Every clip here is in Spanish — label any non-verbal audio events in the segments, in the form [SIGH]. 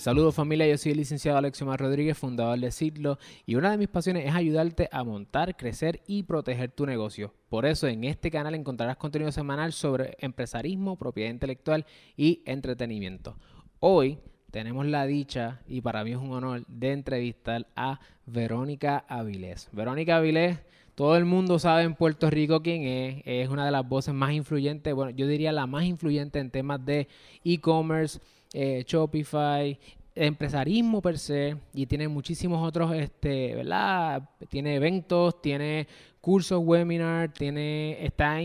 Saludos familia, yo soy el licenciado Alexio Mar Rodríguez, fundador de Citlo, y una de mis pasiones es ayudarte a montar, crecer y proteger tu negocio. Por eso en este canal encontrarás contenido semanal sobre empresarismo, propiedad intelectual y entretenimiento. Hoy tenemos la dicha, y para mí es un honor, de entrevistar a Verónica Avilés. Verónica Avilés, todo el mundo sabe en Puerto Rico quién es, es una de las voces más influyentes, bueno, yo diría la más influyente en temas de e-commerce eh, Shopify, empresarismo per se y tiene muchísimos otros, este, ¿verdad? Tiene eventos, tiene cursos, webinar, tiene, está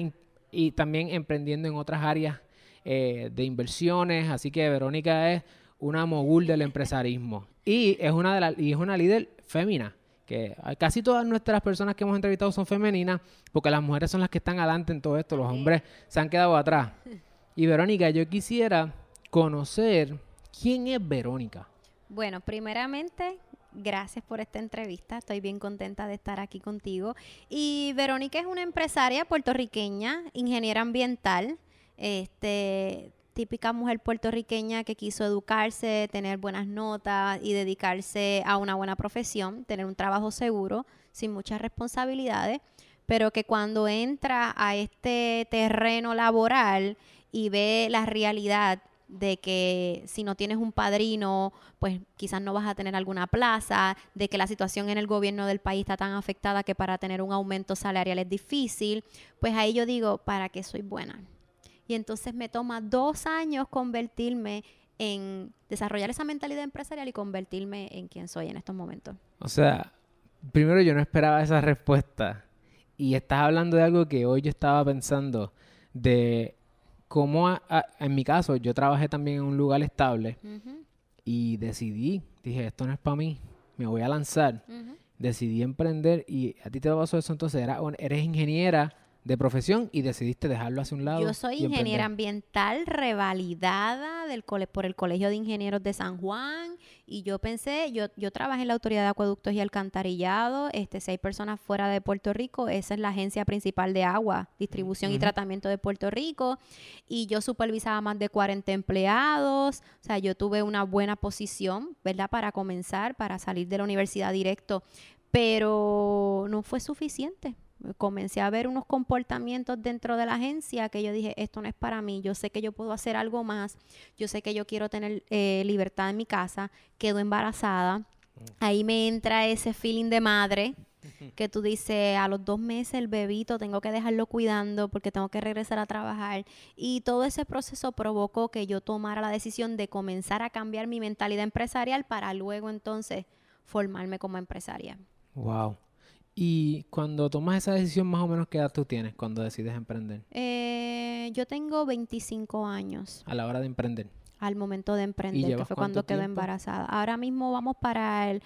y también emprendiendo en otras áreas eh, de inversiones, así que Verónica es una mogul del empresarismo y es una de las y es una líder femina que casi todas nuestras personas que hemos entrevistado son femeninas porque las mujeres son las que están adelante en todo esto, los hombres se han quedado atrás. Y Verónica, yo quisiera conocer quién es Verónica. Bueno, primeramente, gracias por esta entrevista. Estoy bien contenta de estar aquí contigo. Y Verónica es una empresaria puertorriqueña, ingeniera ambiental, este, típica mujer puertorriqueña que quiso educarse, tener buenas notas y dedicarse a una buena profesión, tener un trabajo seguro, sin muchas responsabilidades, pero que cuando entra a este terreno laboral y ve la realidad de que si no tienes un padrino, pues quizás no vas a tener alguna plaza, de que la situación en el gobierno del país está tan afectada que para tener un aumento salarial es difícil, pues ahí yo digo, ¿para qué soy buena? Y entonces me toma dos años convertirme en desarrollar esa mentalidad empresarial y convertirme en quien soy en estos momentos. O sea, primero yo no esperaba esa respuesta y estás hablando de algo que hoy yo estaba pensando de como en mi caso, yo trabajé también en un lugar estable y decidí, dije, esto no es para mí, me voy a lanzar. Decidí emprender y a ti te pasó eso entonces, era, eres ingeniera de profesión y decidiste dejarlo hacia un lado. Yo soy ingeniera ambiental revalidada del cole, por el Colegio de Ingenieros de San Juan y yo pensé, yo, yo trabajé en la Autoridad de Acueductos y Alcantarillado, este, seis personas fuera de Puerto Rico, esa es la agencia principal de agua, distribución y tratamiento de Puerto Rico y yo supervisaba más de 40 empleados, o sea, yo tuve una buena posición, ¿verdad? Para comenzar, para salir de la universidad directo, pero no fue suficiente comencé a ver unos comportamientos dentro de la agencia que yo dije, esto no es para mí, yo sé que yo puedo hacer algo más, yo sé que yo quiero tener eh, libertad en mi casa, quedo embarazada, ahí me entra ese feeling de madre [LAUGHS] que tú dices, a los dos meses el bebito tengo que dejarlo cuidando porque tengo que regresar a trabajar. Y todo ese proceso provocó que yo tomara la decisión de comenzar a cambiar mi mentalidad empresarial para luego entonces formarme como empresaria. Wow. Y cuando tomas esa decisión, más o menos, ¿qué edad tú tienes cuando decides emprender? Eh, yo tengo 25 años. A la hora de emprender. Al momento de emprender, que fue cuando quedé embarazada. Ahora mismo vamos para el,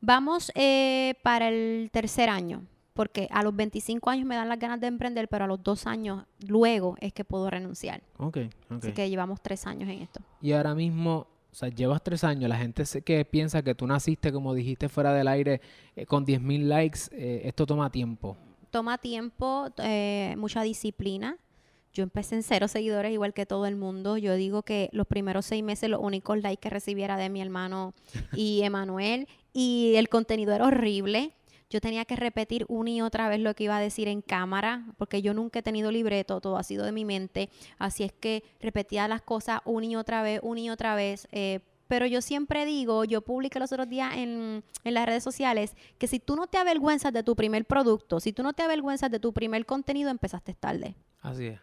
vamos eh, para el tercer año, porque a los 25 años me dan las ganas de emprender, pero a los dos años luego es que puedo renunciar. Ok, ok. Así que llevamos tres años en esto. Y ahora mismo o sea, llevas tres años, la gente que piensa que tú naciste, como dijiste, fuera del aire, eh, con 10.000 likes, eh, esto toma tiempo. Toma tiempo, eh, mucha disciplina. Yo empecé en cero seguidores, igual que todo el mundo. Yo digo que los primeros seis meses los únicos likes que recibiera de mi hermano y Emanuel. y el contenido era horrible yo tenía que repetir una y otra vez lo que iba a decir en cámara, porque yo nunca he tenido libreto, todo ha sido de mi mente, así es que repetía las cosas una y otra vez, una y otra vez. Eh, pero yo siempre digo, yo publiqué los otros días en, en, las redes sociales, que si tú no te avergüenzas de tu primer producto, si tú no te avergüenzas de tu primer contenido, empezaste tarde. Así es.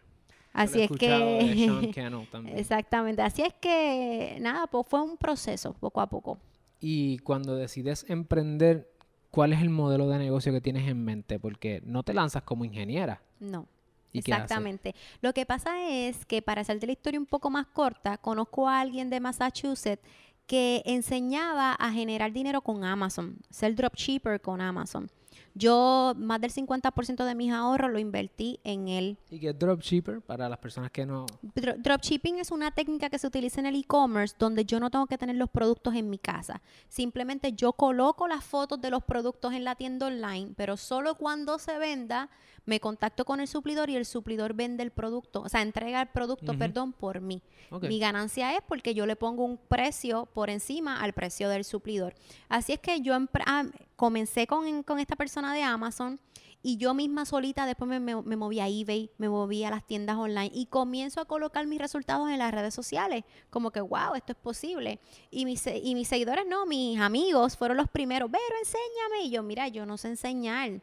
Así es que... [LAUGHS] Exactamente. Así es que, nada, pues fue un proceso, poco a poco. Y cuando decides emprender, ¿cuál es el modelo de negocio que tienes en mente? Porque no te lanzas como ingeniera. No. Exactamente. Lo que pasa es que para hacerte la historia un poco más corta, conozco a alguien de Massachusetts que enseñaba a generar dinero con Amazon, ser dropshipper con Amazon. Yo más del 50% de mis ahorros lo invertí en él. ¿Y qué es dropshipper para las personas que no...? Dro- Dropshipping es una técnica que se utiliza en el e-commerce donde yo no tengo que tener los productos en mi casa. Simplemente yo coloco las fotos de los productos en la tienda online, pero solo cuando se venda me contacto con el suplidor y el suplidor vende el producto, o sea, entrega el producto, perdón, por mí. Mi ganancia es porque yo le pongo un precio por encima al precio del suplidor. Así es que yo ah, comencé con, con esta persona de Amazon y yo misma solita después me, me- me moví a eBay, me moví a las tiendas online y comienzo a colocar mis resultados en las redes sociales. Como que, wow, esto es posible. Y mis, y mis seguidores, no, mis amigos fueron los primeros, pero enséñame. Y yo, mira, yo no sé enseñar.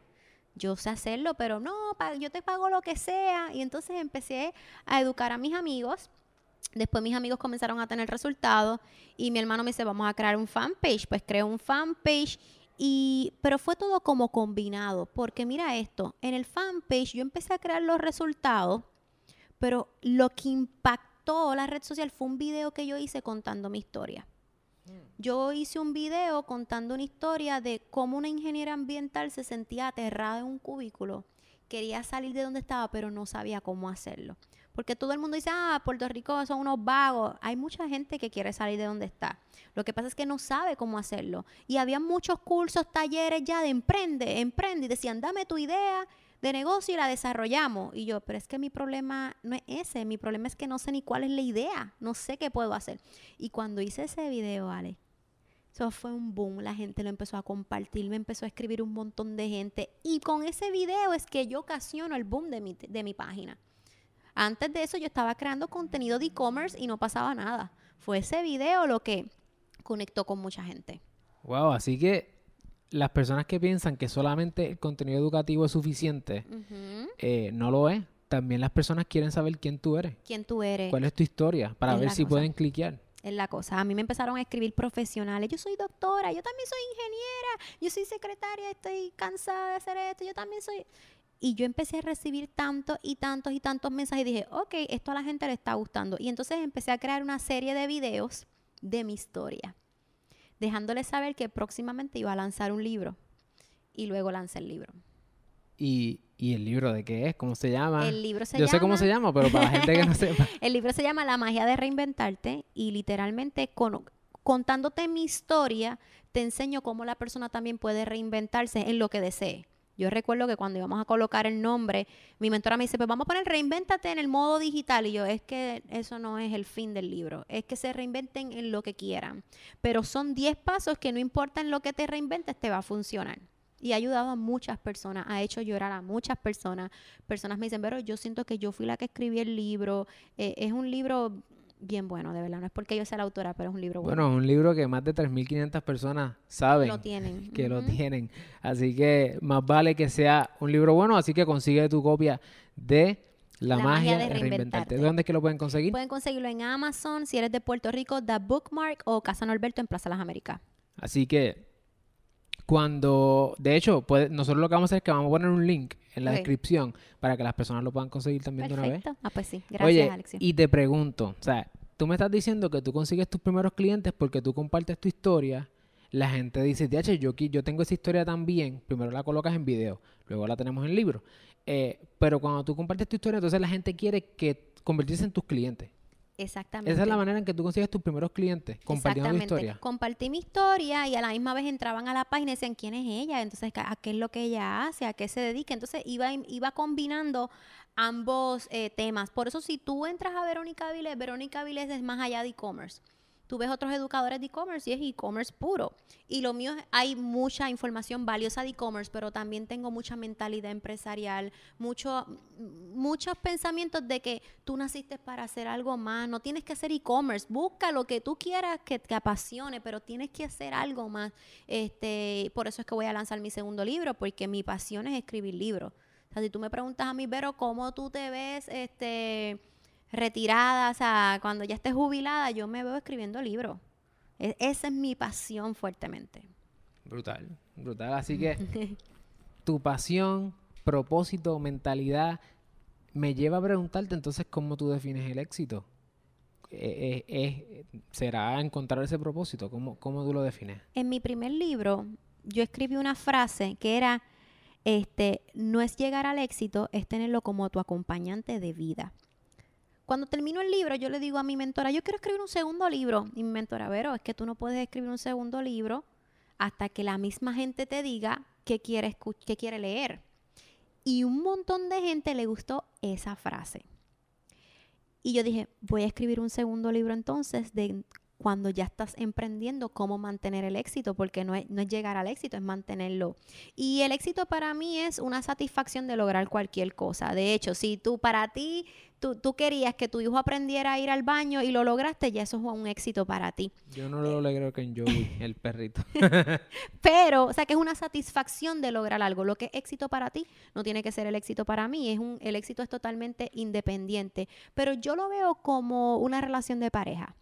Yo sé hacerlo, pero no, yo te pago lo que sea. Y entonces empecé a educar a mis amigos. Después mis amigos comenzaron a tener resultados y mi hermano me dice, vamos a crear un fanpage. Pues creé un fanpage y, pero fue todo como combinado, porque mira esto, en el fanpage yo empecé a crear los resultados, pero lo que impactó la red social fue un video que yo hice contando mi historia. Yo hice un video contando una historia de cómo una ingeniera ambiental se sentía aterrada en un cubículo, quería salir de donde estaba, pero no sabía cómo hacerlo. Porque todo el mundo dice, ah, Puerto Rico son unos vagos. Hay mucha gente que quiere salir de donde está. Lo que pasa es que no sabe cómo hacerlo. Y había muchos cursos, talleres ya de emprende, emprende. Y decían, dame tu idea de negocio y la desarrollamos. Y yo, pero es que mi problema no es ese. Mi problema es que no sé ni cuál es la idea. No sé qué puedo hacer. Y cuando hice ese video, Ale, eso fue un boom. La gente lo empezó a compartir, me empezó a escribir un montón de gente. Y con ese video es que yo ocasiono el boom de mi, de mi página. Antes de eso yo estaba creando contenido de e-commerce y no pasaba nada. Fue ese video lo que conectó con mucha gente. Wow, así que las personas que piensan que solamente el contenido educativo es suficiente, eh, no lo es. También las personas quieren saber quién tú eres, ¿Quién tú eres? cuál es tu historia, para Es ver si cosa. pueden cliquear. Es la cosa. A mí me empezaron a escribir profesionales. Yo soy doctora, yo también soy ingeniera, yo soy secretaria, estoy cansada de hacer esto, yo también soy... Y yo empecé a recibir tantos y tantos y tantos mensajes y dije, ok, esto a la gente le está gustando. Y entonces empecé a crear una serie de videos de mi historia, dejándoles saber que próximamente iba a lanzar un libro. Y luego lancé el libro. Y, y el libro de qué es, cómo se llama. El libro se Yo llama... sé cómo se llama, pero para la gente que no [LAUGHS] sepa. El libro se llama La magia de reinventarte y literalmente con- contándote mi historia te enseño cómo la persona también puede reinventarse en lo que desee. Yo recuerdo que cuando íbamos a colocar el nombre, mi mentora me dice, pues vamos a poner reinvéntate en el modo digital. Y yo, es que eso no es el fin del libro, es que se reinventen en lo que quieran. Pero son 10 pasos que no importa en lo que te reinventes, te va a funcionar. Y ha ayudado a muchas personas, ha hecho llorar a muchas personas. Personas me dicen, pero yo siento que yo fui la que escribí el libro. Eh, es un libro bien bueno, de verdad. No es porque yo sea la autora, pero es un libro bueno. Bueno, es un libro que más de 3.500 personas saben lo tienen. [LAUGHS] que lo tienen. Así que más vale que sea un libro bueno, así que consigue tu copia de La, magia, de reinventarte. reinventarte. ¿Dónde es que lo pueden conseguir? Pueden conseguirlo en Amazon, si eres de Puerto Rico, The Bookmark o Casa Norberto en Plaza Las Américas. Así que cuando, de hecho, puede- nosotros lo que vamos a hacer es que vamos a poner un link en la descripción para que las personas lo puedan conseguir también de una vez. Ah, pues sí. Gracias, Oye, Alexio. y te pregunto, o sea, tú me estás diciendo que tú consigues tus primeros clientes porque tú compartes tu historia. La gente dice, DH, yo, yo tengo esa historia también. Primero la colocas en video, luego la tenemos en libro. Eh, pero cuando tú compartes tu historia, entonces la gente quiere que convertirse en tus clientes. Exactamente. Esa es la manera en que tú consigues tus primeros clientes, compartiendo tu historia. Compartí mi historia y a la misma vez entraban a la página y decían quién es ella, entonces a qué es lo que ella hace, a qué se dedica. Entonces iba, iba combinando ambos eh, temas. Por eso si tú entras a Verónica Vilés, Verónica Vilés es más allá de e-commerce. Tú ves otros educadores de e-commerce y es e-commerce puro. Y lo mío, hay mucha información valiosa de e-commerce, pero también tengo mucha mentalidad empresarial, mucho, muchos pensamientos de que tú naciste para hacer algo más, no tienes que hacer e-commerce, busca lo que tú quieras que te apasione, pero tienes que hacer algo más. Este, por eso es que voy a lanzar mi segundo libro, porque mi pasión es escribir libros. O sea, si tú me preguntas a mí, Vero, ¿cómo tú te ves este, retirada? O sea, cuando ya estés jubilada, yo me veo escribiendo libros. E- esa es mi pasión fuertemente. Brutal, brutal. Así que [LAUGHS] tu pasión, propósito, mentalidad, me lleva a preguntarte entonces cómo tú defines el éxito. Eh, eh, eh, ¿Será encontrar ese propósito? ¿Cómo, ¿Cómo tú lo defines? En mi primer libro, yo escribí una frase que era, este, no es llegar al éxito, es tenerlo como tu acompañante de vida. Cuando termino el libro, yo le digo a mi mentora, yo quiero escribir un segundo libro. Y mi mentora, Vero, es que tú no puedes escribir un segundo libro hasta que la misma gente te diga qué quiere, qué quiere leer. Y un montón de gente le gustó esa frase. Y yo dije, voy a escribir un segundo libro entonces de cuando ya estás emprendiendo, cómo mantener el éxito, porque no es, no es, llegar al éxito, es mantenerlo. Y el éxito para mí es una satisfacción de lograr cualquier cosa. De hecho, si tú para ti, tú, tú querías que tu hijo aprendiera a ir al baño y lo lograste, ya eso es un éxito para ti. Yo no lo logro que en Joey, [LAUGHS] el perrito. [LAUGHS] Pero, o sea, que es una satisfacción de lograr algo. Lo que es éxito para ti no tiene que ser el éxito para mí. Es un, el éxito es totalmente independiente. Pero yo lo veo como una relación de pareja.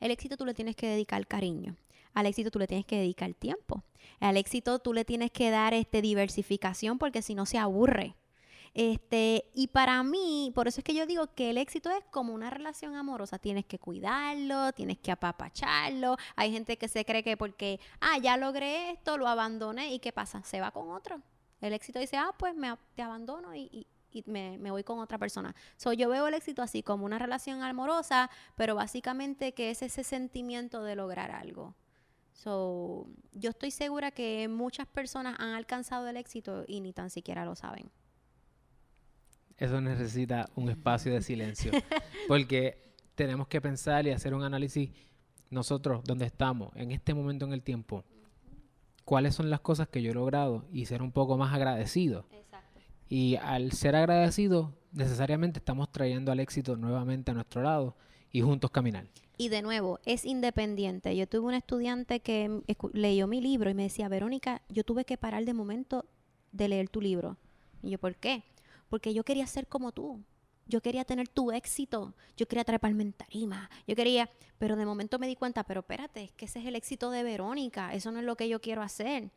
El éxito tú le tienes que dedicar cariño. Al éxito tú le tienes que dedicar tiempo. Al éxito tú le tienes que dar este, diversificación porque si no se aburre. Este, y para mí, por eso es que yo digo que el éxito es como una relación amorosa. Tienes que cuidarlo, tienes que apapacharlo. Hay gente que se cree que porque, ah, ya logré esto, lo abandoné y ¿qué pasa? Se va con otro. El éxito dice, ah, pues me, te abandono y, y me, me, voy con otra persona. So, yo veo el éxito así como una relación amorosa, pero básicamente que es ese sentimiento de lograr algo. So, yo estoy segura que muchas personas han alcanzado el éxito y ni tan siquiera lo saben. Eso necesita un espacio de silencio, [LAUGHS] porque tenemos que pensar y hacer un análisis nosotros, donde estamos, en este momento en el tiempo, cuáles son las cosas que yo he logrado y ser un poco más agradecido. Y al ser agradecidos, necesariamente estamos trayendo al éxito nuevamente a nuestro lado y juntos caminar. Y de nuevo, es independiente. Yo tuve un estudiante que leyó mi libro y me decía, Verónica, yo tuve que parar de momento de leer tu libro. Y yo, ¿por qué? Porque yo quería ser como tú. Yo quería tener tu éxito. Yo quería treparme en tarima. Yo quería, pero de momento me di cuenta, pero espérate, es que ese es el éxito de Verónica. Eso no es lo que yo quiero hacer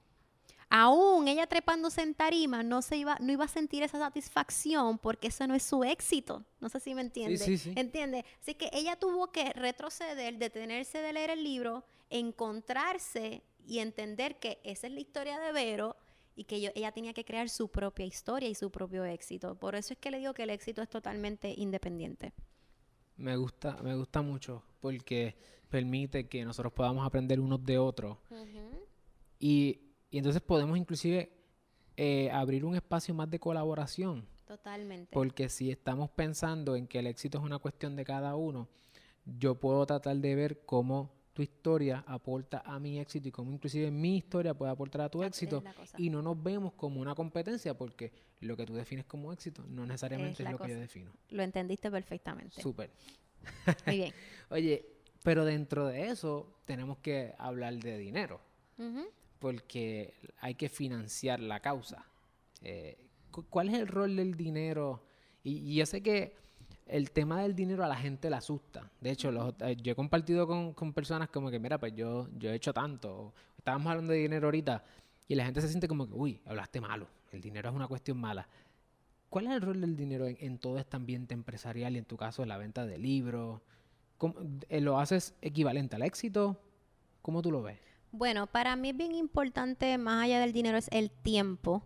aún ella trepándose en tarima no se iba, no iba a sentir esa satisfacción porque eso no es su éxito. No sé si me entiende. Sí, sí, ¿Entiende? Así que ella tuvo que retroceder, detenerse de leer el libro, encontrarse y entender que esa es la historia de Vero y que ella tenía que crear su propia historia y su propio éxito. Por eso es que le digo que el éxito es totalmente independiente. Me gusta, me gusta mucho porque permite que nosotros podamos aprender unos de otros. Y y entonces podemos inclusive eh, abrir un espacio más de colaboración. Totalmente. Porque si estamos pensando en que el éxito es una cuestión de cada uno, yo puedo tratar de ver cómo tu historia aporta a mi éxito y cómo inclusive mi historia puede aportar a tu éxito y no nos vemos como una competencia porque lo que tú defines como éxito no necesariamente es, lo que yo defino. Lo entendiste perfectamente. Súper. Muy bien. [LAUGHS] Oye, pero dentro de eso tenemos que hablar de dinero porque hay que financiar la causa. Eh, ¿Cuál es el rol del dinero? Y, yo sé que el tema del dinero a la gente le asusta. De hecho, eh, yo he compartido con, personas como que, mira, pues yo, yo he hecho tanto. Estábamos hablando de dinero ahorita y la gente se siente como que, uy, hablaste malo. El dinero es una cuestión mala. ¿Cuál es el rol del dinero en, todo este ambiente empresarial y en tu caso en la venta de libros? Eh, ¿Lo haces equivalente al éxito? ¿Cómo tú lo ves? Bueno, para mí es bien importante, más allá del dinero, es el tiempo,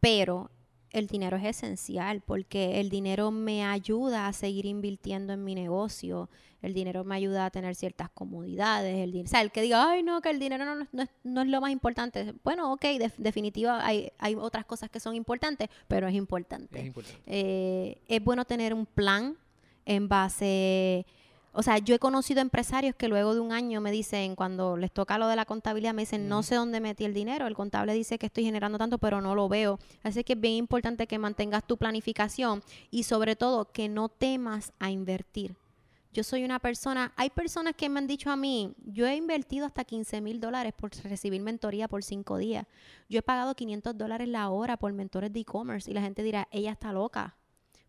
pero el dinero es esencial porque el dinero me ayuda a seguir invirtiendo en mi negocio, el dinero me ayuda a tener ciertas comodidades, el o sea, el que diga, ay no, que el dinero no, es, lo más importante. Bueno, ok, de, definitiva hay, hay otras cosas que son importantes, pero es importante. Es importante. Eh, es bueno tener un plan en base o sea, yo he conocido empresarios que luego de un año me dicen, cuando les toca lo de la contabilidad, me dicen, no sé dónde metí el dinero. El contable dice que estoy generando tanto, pero no lo veo. Así que es bien importante que mantengas tu planificación y sobre todo que no temas a invertir. Yo soy una persona, hay personas que me han dicho a mí, yo he invertido hasta 15 mil dólares por recibir mentoría por cinco días. Yo he pagado 500 dólares la hora por mentores de e-commerce y la gente dirá, ella está loca.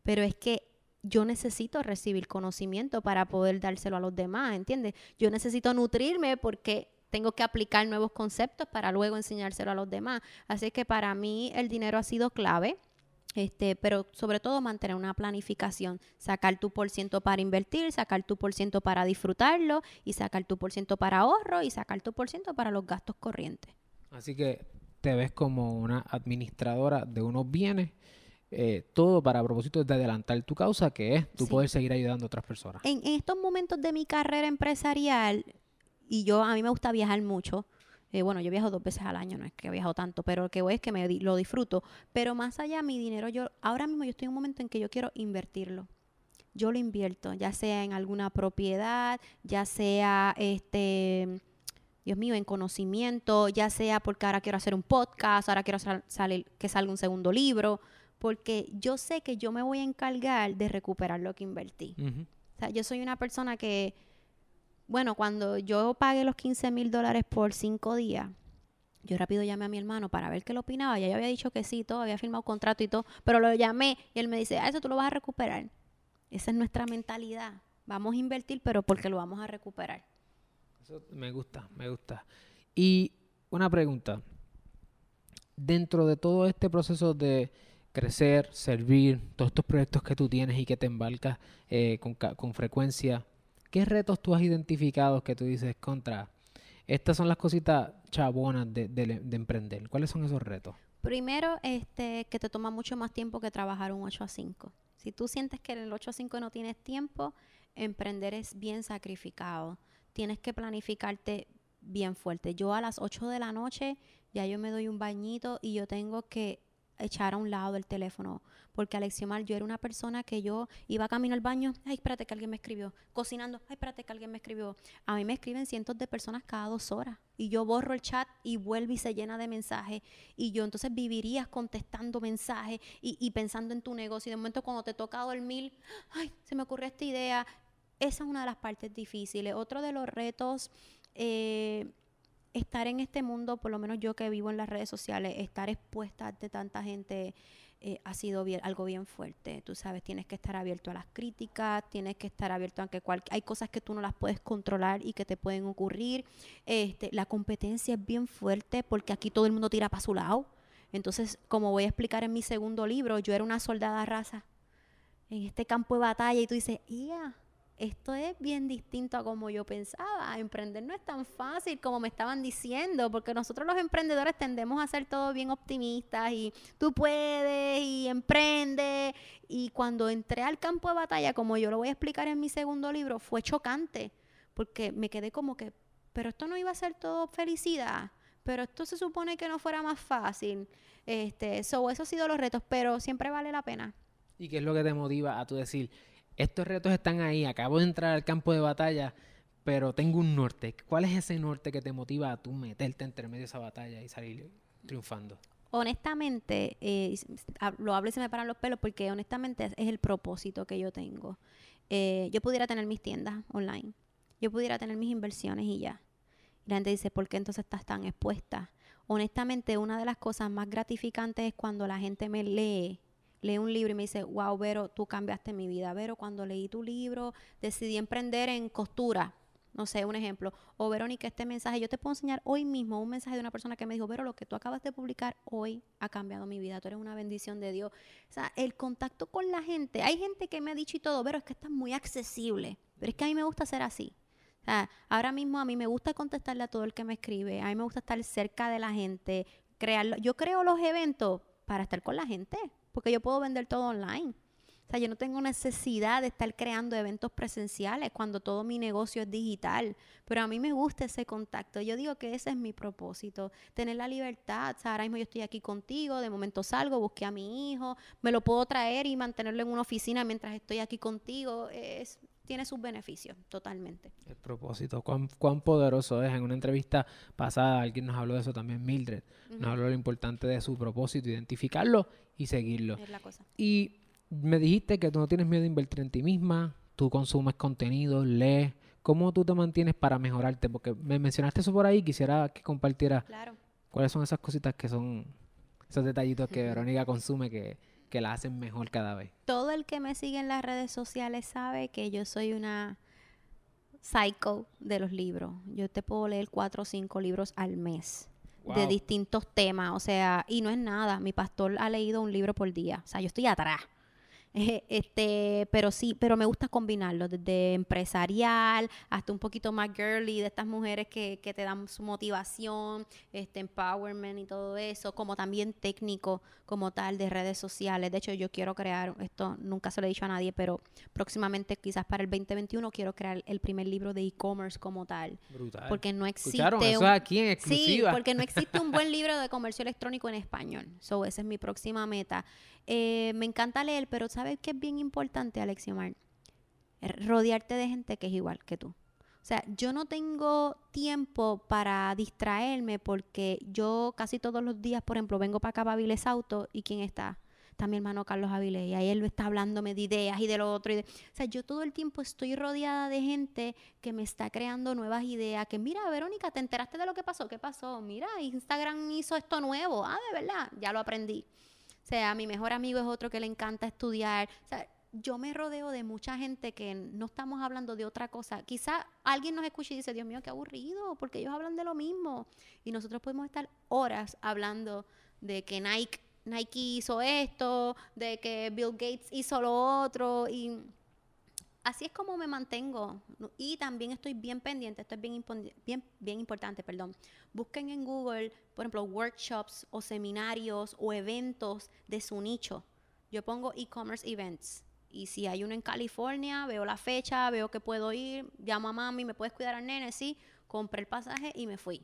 Pero es que yo necesito recibir conocimiento para poder dárselo a los demás, ¿entiendes? Yo necesito nutrirme porque tengo que aplicar nuevos conceptos para luego enseñárselo a los demás. Así que para mí el dinero ha sido clave. Este, pero sobre todo mantener una planificación, sacar tu por ciento para invertir, sacar tu por ciento para disfrutarlo y sacar tu por ciento para ahorro y sacar tu por ciento para los gastos corrientes. Así que te ves como una administradora de unos bienes, eh, todo para propósito de adelantar tu causa, que es tú Sí. poder seguir ayudando a otras personas. En, en estos momentos de mi carrera empresarial, y yo a mí me gusta viajar mucho, eh, bueno, yo viajo dos veces al año, no es que he viajado tanto, pero lo que voy es que me di- lo disfruto. Pero más allá, mi dinero, yo ahora mismo yo estoy en un momento en que yo quiero invertirlo. Yo lo invierto, ya sea en alguna propiedad, ya sea, este, Dios mío, en conocimiento, ya sea porque ahora quiero hacer un podcast, ahora quiero sal- salir, que salga un segundo libro, porque yo sé que yo me voy a encargar de recuperar lo que invertí. O sea, yo soy una persona que, bueno, cuando yo pagué los 15 mil dólares por cinco días, yo rápido llamé a mi hermano para ver qué lo opinaba. Ya yo había dicho que sí, todo, había firmado contrato y todo, pero lo llamé y él me dice, ah, eso tú lo vas a recuperar. Esa es nuestra mentalidad. Vamos a invertir, pero porque lo vamos a recuperar. Eso me gusta, me gusta. Y una pregunta. Dentro de todo este proceso de crecer, servir, todos estos proyectos que tú tienes y que te embarcas eh, con, con frecuencia, ¿qué retos tú has identificado que tú dices contra? Estas son las cositas chabonas de, de- de emprender. ¿Cuáles son esos retos? Primero, este, que te toma mucho más tiempo que trabajar un 8 a 5. Si tú sientes que en el 8 a 5 no tienes tiempo, emprender es bien sacrificado. Tienes que planificarte bien fuerte. Yo a las 8 de la noche ya yo me doy un bañito y yo tengo que echar a un lado el teléfono. Porque Alexiomar, yo era una persona que yo iba camino al baño, ay, espérate que alguien me escribió. Cocinando, ay, espérate que alguien me escribió. A mí me escriben cientos de personas cada dos horas. Y yo borro el chat y vuelve y se llena de mensajes. Y yo entonces vivirías contestando mensajes y, y pensando en tu negocio. Y de momento cuando te toca dormir, ay, se me ocurrió esta idea. Esa es una de las partes difíciles. Otro de los retos, eh, estar en este mundo, por lo menos yo que vivo en las redes sociales, estar expuesta ante tanta gente eh, ha sido algo bien fuerte. Tú sabes, tienes que estar abierto a las críticas, tienes que estar abierto a que hay cosas que tú no las puedes controlar y que te pueden ocurrir. Este, la competencia es bien fuerte porque aquí todo el mundo tira para su lado. Entonces, como voy a explicar en mi segundo libro, yo era una soldada raza en este campo de batalla y tú dices, ¡ia! Esto es bien distinto a como yo pensaba. Emprender no es tan fácil como me estaban diciendo, porque nosotros los emprendedores tendemos a ser todos bien optimistas y tú puedes y emprende. Y cuando entré al campo de batalla, como yo lo voy a explicar en mi segundo libro, fue chocante, porque me quedé como que, pero esto no iba a ser todo felicidad, pero esto se supone que no fuera más fácil. Este, so, eso ha sido los retos, pero siempre vale la pena. ¿Y qué es lo que te motiva a tú decir, estos retos están ahí, acabo de entrar al campo de batalla, pero tengo un norte? ¿Cuál es ese norte que te motiva a tú meterte entre medio de esa batalla y salir triunfando? honestamente, eh, lo hablo y se me paran los pelos porque honestamente es, es el propósito que yo tengo. Eh, yo pudiera tener mis tiendas online, yo pudiera tener mis inversiones y ya. Y la gente dice, ¿por qué entonces estás tan expuesta? Honestamente, una de las cosas más gratificantes es cuando la gente me lee, lee un libro y me dice, wow, Vero, tú cambiaste mi vida. Vero, cuando leí tu libro, decidí emprender en costura. No sé, un ejemplo. O Verónica, este mensaje, yo te puedo enseñar hoy mismo un mensaje de una persona que me dijo, Vero, lo que tú acabas de publicar hoy ha cambiado mi vida. Tú eres una bendición de Dios. O sea, el contacto con la gente. Hay gente que me ha dicho y todo, Vero, es que estás muy accesible. Pero es que a mí me gusta ser así. O sea, ahora mismo a mí me gusta contestarle a todo el que me escribe. A mí me gusta estar cerca de la gente. Crearlo. Yo creo los eventos para estar con la gente. Porque yo puedo vender todo online. O sea, yo no tengo necesidad de estar creando eventos presenciales cuando todo mi negocio es digital. Pero a mí me gusta ese contacto. Yo digo que ese es mi propósito, tener la libertad. O sea, ahora mismo yo estoy aquí contigo, de momento salgo, busqué a mi hijo, me lo puedo traer y mantenerlo en una oficina mientras estoy aquí contigo. Es, tiene sus beneficios, totalmente. El propósito, cuán, cuán poderoso es. En una entrevista pasada alguien nos habló de eso también, Mildred. Nos habló de lo importante de su propósito, identificarlo y seguirlo. Es la cosa. Y me dijiste que tú no tienes miedo de invertir en ti misma, tú consumes contenido, lees. ¿Cómo tú te mantienes para mejorarte? Porque me mencionaste eso por ahí, quisiera que compartieras Claro. cuáles son esas cositas que son, esos detallitos que [LAUGHS] Verónica consume que, que la hacen mejor cada vez. Todo el que me sigue en las redes sociales sabe que yo soy una psycho de los libros. Yo te puedo leer cuatro o cinco libros al mes de distintos temas. O sea, y no es nada. Mi pastor ha leído un libro por día. O sea, yo estoy atrás. Este, pero sí, pero me gusta combinarlo, desde empresarial hasta un poquito más girly, de estas mujeres que, que te dan su motivación, este empowerment y todo eso, como también técnico como tal de redes sociales. De hecho, yo quiero crear, esto nunca se lo he dicho a nadie, pero próximamente quizás para el 2021 quiero crear el primer libro de e-commerce como tal. Brutal. Porque no existe un- aquí en Sí, exclusiva. porque no existe un buen [LAUGHS] libro de comercio electrónico en español. So, esa es mi próxima meta. Eh, me encanta leer, pero ¿sabes qué es bien importante, Alexiomar? Rodearte de gente que es igual que tú. O sea, yo no tengo tiempo para distraerme porque yo casi todos los días, por ejemplo, vengo para acá para Avilés Auto y ¿quién está? Está mi hermano Carlos Avilés y ahí él está hablándome de ideas y de lo otro. Y de- o sea, yo todo el tiempo estoy rodeada de gente que me está creando nuevas ideas. Que mira, Verónica, ¿te enteraste de lo que pasó? ¿Qué pasó? Mira, Instagram hizo esto nuevo. Ah, de verdad, ya lo aprendí. Sea, mi mejor amigo es otro que le encanta estudiar. O sea, yo me rodeo de mucha gente que no estamos hablando de otra cosa. Quizá alguien nos escuche y dice, Dios mío, qué aburrido, porque ellos hablan de lo mismo. Y nosotros podemos estar horas hablando de que Nike, Nike hizo esto, de que Bill Gates hizo lo otro. Y así es como me mantengo. Y también estoy bien pendiente, esto es bien, bien, bien importante, perdón. Busquen en Google, por ejemplo, workshops o seminarios o eventos de su nicho. Yo pongo e-commerce events. Y si hay uno en California, veo la fecha, veo que puedo ir, llamo a mami, ¿me puedes cuidar al nene? Sí, compré el pasaje y me fui.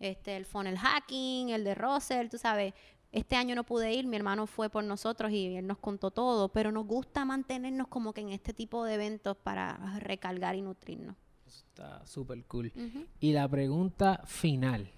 Este, el funnel hacking, el de Russell, tú sabes. Este año no pude ir, mi hermano fue por nosotros y él nos contó todo, pero nos gusta mantenernos como que en este tipo de eventos para recargar y nutrirnos. Eso Está súper cool. Y la pregunta final.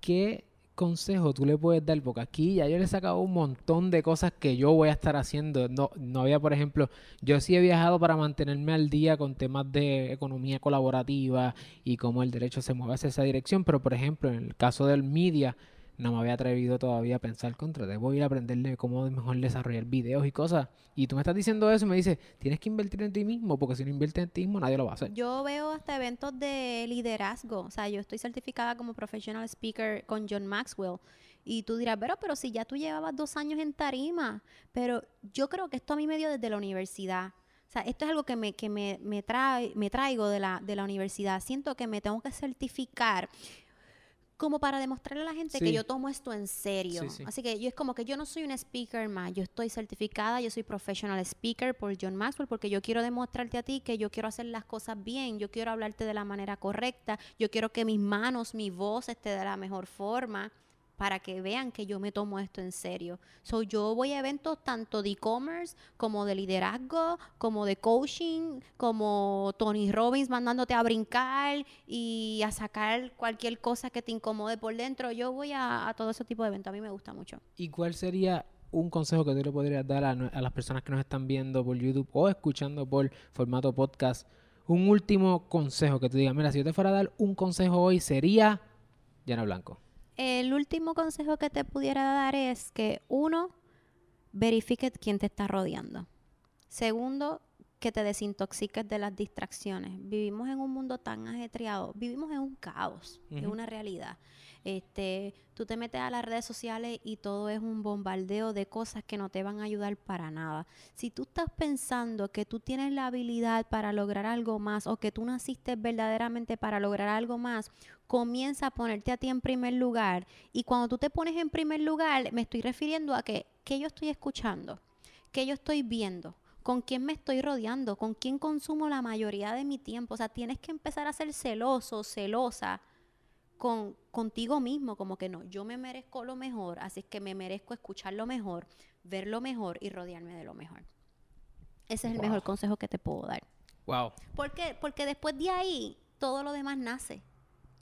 ¿Qué consejo tú le puedes dar? Porque aquí ya yo le he sacado un montón de cosas que yo voy a estar haciendo. No, no había, por ejemplo, yo sí he viajado para mantenerme al día con temas de economía colaborativa y cómo el derecho se mueve hacia esa dirección. Pero, por ejemplo, en el caso del media, no me había atrevido todavía a pensar contra. Debo ir a aprenderle cómo mejor desarrollar videos y cosas. Y tú me estás diciendo eso y me dices, tienes que invertir en ti mismo, porque si no inviertes en ti mismo, nadie lo va a hacer. Yo veo hasta eventos de liderazgo. O sea, yo estoy certificada como professional speaker con John Maxwell. Y tú dirás, pero, pero si ya tú llevabas dos años en tarima. Pero yo creo que esto a mí me dio desde la universidad. O sea, esto es algo que me, que me, me, me traigo de la, de la universidad. Siento que me tengo que certificar como para demostrarle a la gente que yo tomo esto en serio. Sí, sí. Así que yo es como que yo no soy una speaker más, yo estoy certificada, yo soy professional speaker por John Maxwell porque yo quiero demostrarte a ti que yo quiero hacer las cosas bien, yo quiero hablarte de la manera correcta, yo quiero que mis manos, mi voz esté de la mejor forma para que vean que yo me tomo esto en serio. So, yo voy a eventos tanto de e-commerce como de liderazgo, como de coaching, como Tony Robbins mandándote a brincar y a sacar cualquier cosa que te incomode por dentro. Yo voy a, todo ese tipo de eventos. A mí me gusta mucho. ¿Y cuál sería un consejo que tú le podrías dar a, a las personas que nos están viendo por YouTube o escuchando por formato podcast? Un último consejo que tú digas, mira, si yo te fuera a dar un consejo hoy sería Llana Blanco. El último consejo que te pudiera dar es que uno, verifique quién te está rodeando. Segundo, que te desintoxiques de las distracciones. Vivimos en un mundo tan ajetreado, vivimos en un caos, es Ujú. una realidad. Este, tú te metes a las redes sociales y todo es un bombardeo de cosas que no te van a ayudar para nada. Si tú estás pensando que tú tienes la habilidad para lograr algo más o que tú naciste verdaderamente para lograr algo más, comienza a ponerte a ti en primer lugar. Y cuando tú te pones en primer lugar, me estoy refiriendo a que, ¿qué yo estoy escuchando? ¿Qué yo estoy viendo? ¿Con quién me estoy rodeando? ¿Con quién consumo la mayoría de mi tiempo? O sea, tienes que empezar a ser celoso, celosa con, contigo mismo, como que no, yo me merezco lo mejor, así es que me merezco escuchar lo mejor, ver lo mejor y rodearme de lo mejor. Ese es el Wow. mejor consejo que te puedo dar. Wow. ¿Por qué? Porque después de ahí todo lo demás nace.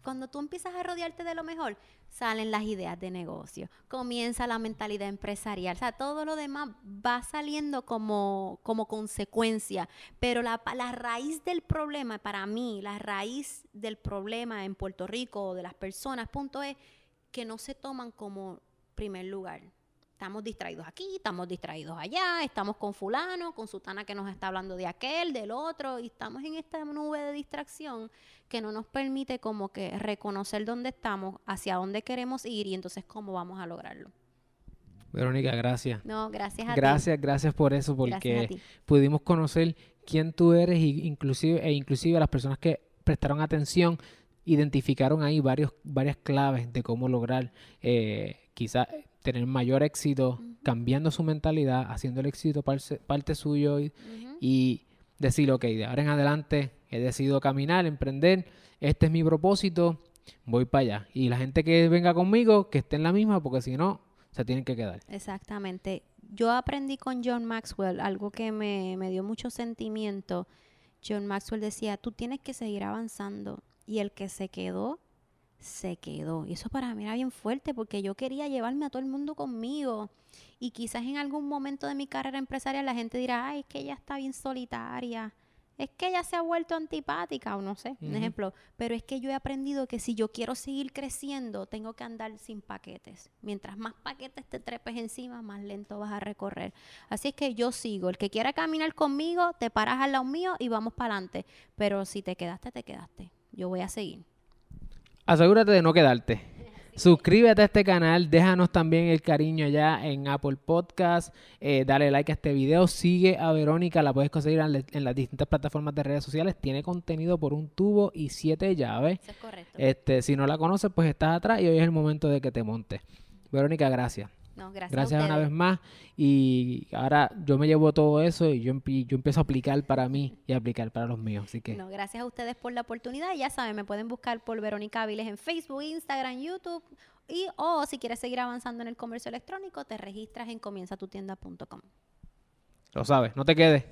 Cuando tú empiezas a rodearte de lo mejor, salen las ideas de negocio, comienza la mentalidad empresarial, o sea, todo lo demás va saliendo como, como consecuencia, pero la, la raíz del problema, para mí, la raíz del problema en Puerto Rico o de las personas, punto es que no se toman como primer lugar. Estamos distraídos aquí, estamos distraídos allá, estamos con fulano, con sutana que nos está hablando de aquel, del otro, y estamos en esta nube de distracción que no nos permite como que reconocer dónde estamos, hacia dónde queremos ir y entonces cómo vamos a lograrlo. Verónica, gracias. No, gracias a Gracias, gracias por eso, ti. Porque ti. pudimos conocer quién tú eres y inclusive, e inclusive las personas que prestaron atención identificaron ahí varios, varias claves de cómo lograr eh, quizás tener mayor éxito, cambiando su mentalidad, haciendo el éxito parte, parte suyo y decir, ok, de ahora en adelante he decidido caminar, emprender, este es mi propósito, voy para allá. Y la gente que venga conmigo, que esté en la misma, porque si no, se tienen que quedar. Exactamente. Yo aprendí con John Maxwell algo que me, me dio mucho sentimiento. John Maxwell decía, tú tienes que seguir avanzando. Y el que se quedó, se quedó. Y eso para mí era bien fuerte porque yo quería llevarme a todo el mundo conmigo. Y quizás en algún momento de mi carrera empresarial la gente dirá, ay, es que ella está bien solitaria. Es que ella se ha vuelto antipática o no sé, un ejemplo. Pero es que yo he aprendido que si yo quiero seguir creciendo, tengo que andar sin paquetes. Mientras más paquetes te trepes encima, más lento vas a recorrer. Así es que yo sigo. El que quiera caminar conmigo, te paras al lado mío y vamos para adelante. Pero si te quedaste, te quedaste. Yo voy a seguir. Asegúrate de no quedarte. Suscríbete a este canal, déjanos también el cariño ya en Apple Podcast, eh, dale like a este video, sigue a Verónica, la puedes conseguir en las distintas plataformas de redes sociales, tiene contenido por un tubo y siete llaves. Eso es correcto. Este, si no la conoces, pues estás atrás y hoy es el momento de que te montes. Verónica, gracias. No, gracias, Gracias a una vez más. Y ahora yo me llevo todo eso y yo, empi- yo empiezo a aplicar para mí y a aplicar para los míos. Así que No, gracias a ustedes por la oportunidad. Ya saben, me pueden buscar por Verónica Áviles en Facebook, Instagram, YouTube. Y o si quieres seguir avanzando en el comercio electrónico, te registras en comienzatutienda.com. lo sabes, no te quedes.